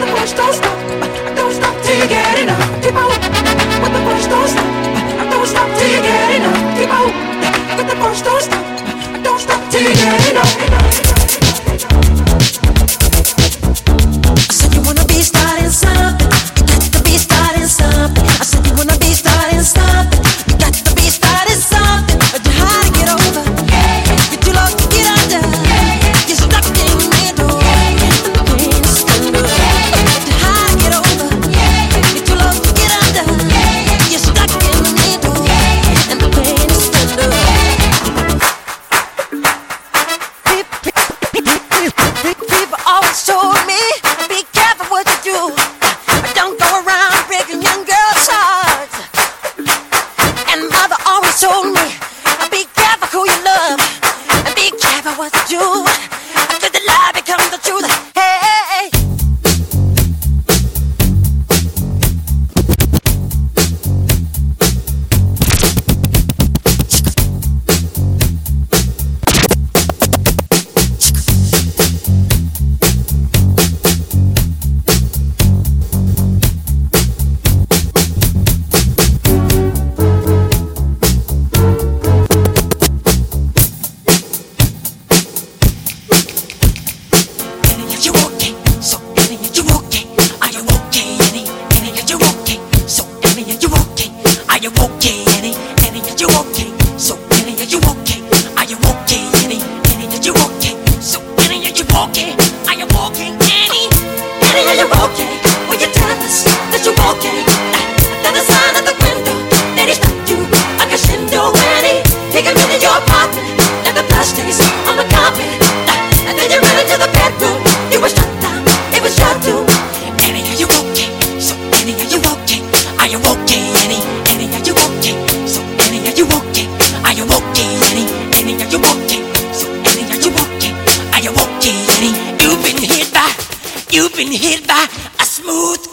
With the push, don't stop. Uh, don't stop till you get enough. Keep on. With the push, don't stop. Uh, don't stop till you get enough. okay, Annie? Annie, are you okay? So, Annie, are you okay?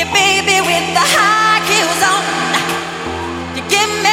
you, baby, with the high heels on. You give me.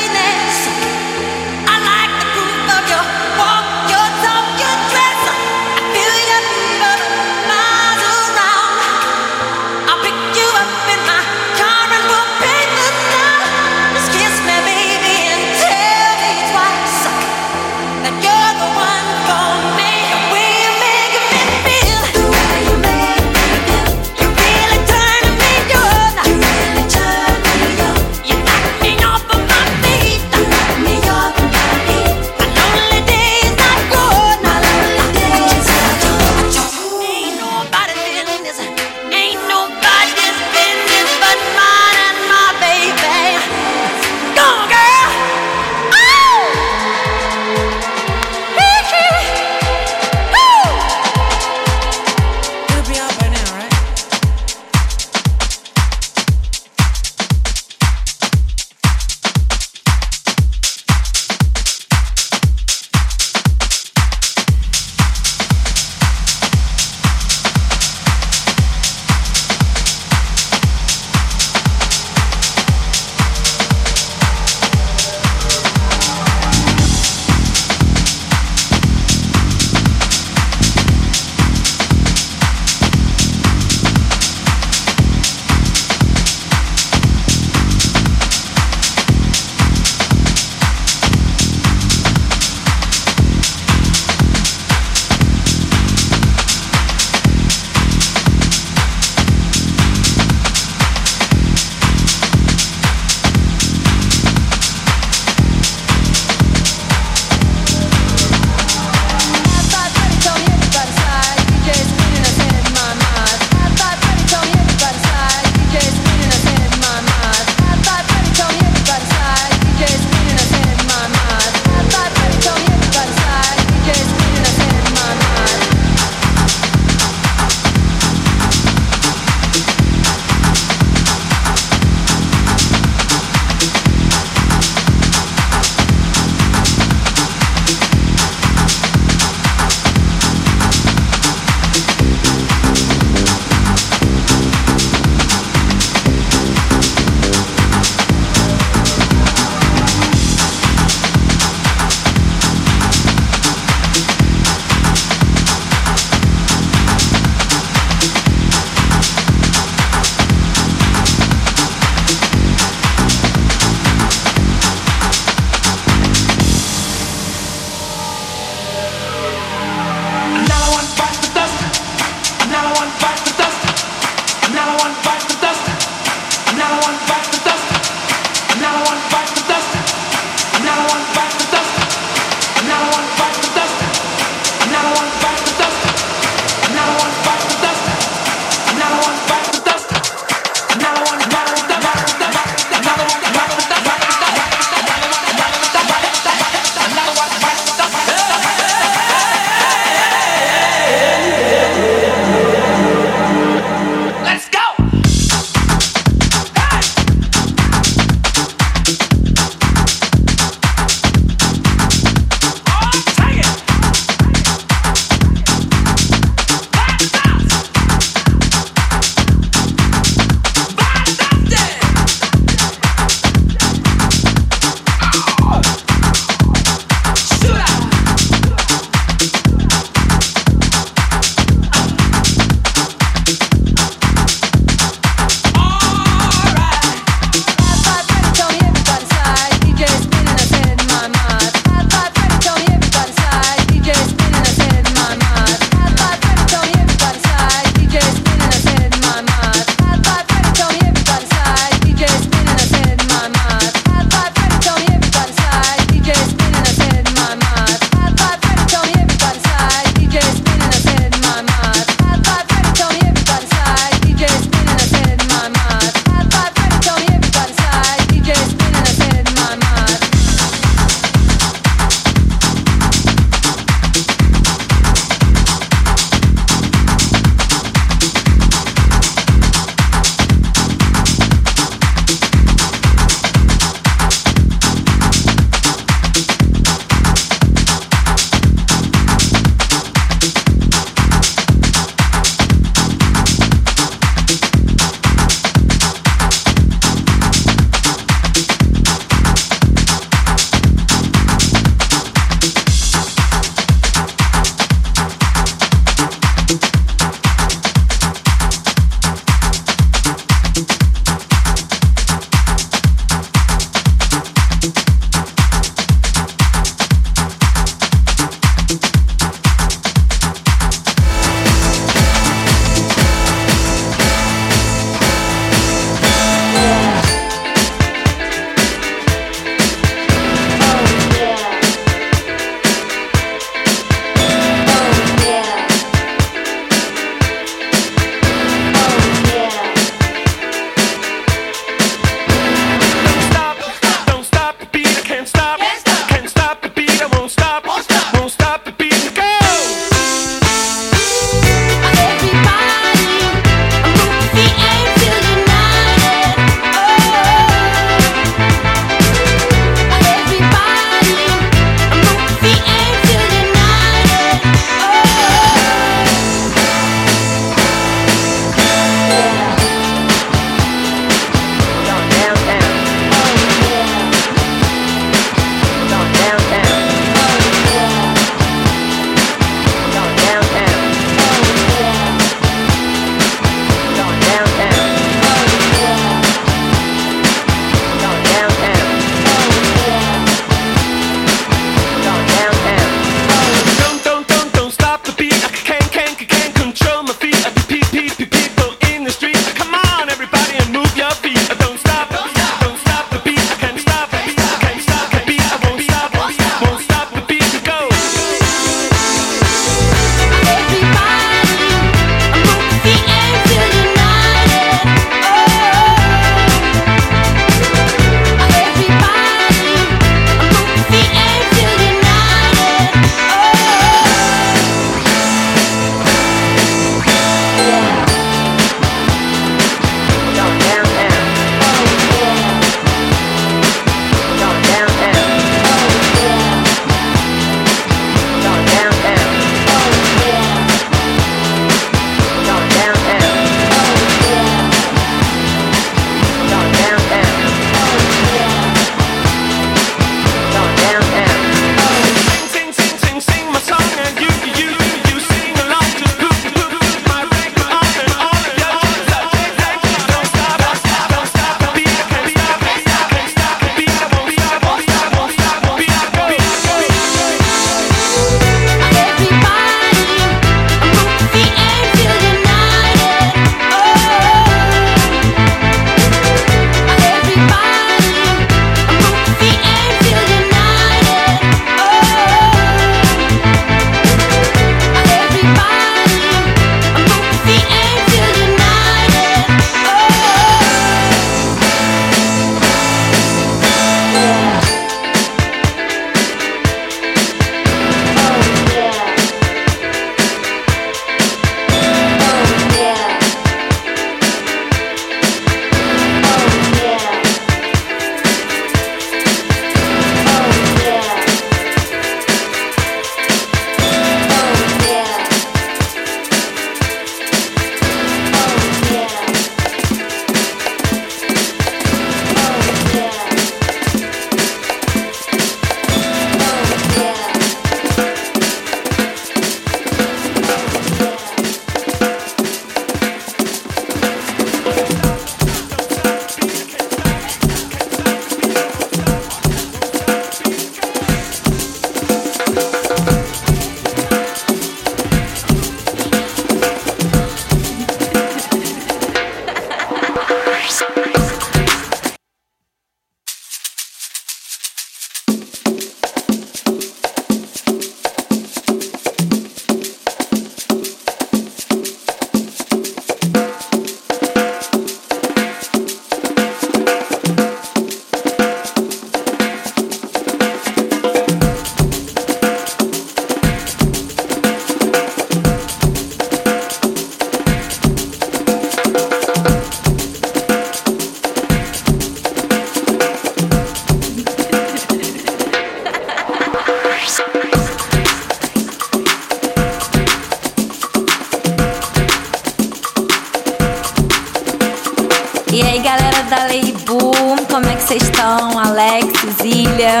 vocês estão? Alex, Zília?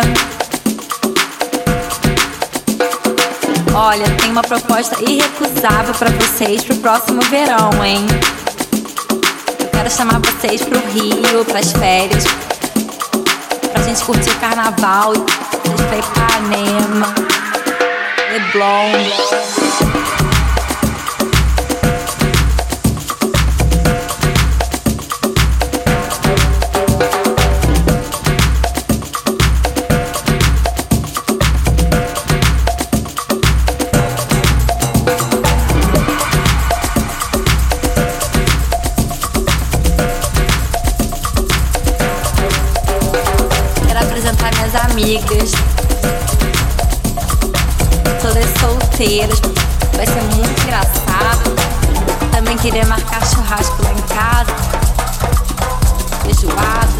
Olha, tem uma proposta irrecusável para vocês pro próximo verão, hein? Eu quero chamar vocês pro Rio, pras férias, pra gente curtir o carnaval, pra gente pra Ipanema, Leblon. amigas, todas solteiras. Vai ser muito engraçado. Também queria marcar churrasco lá em casa, feijoada.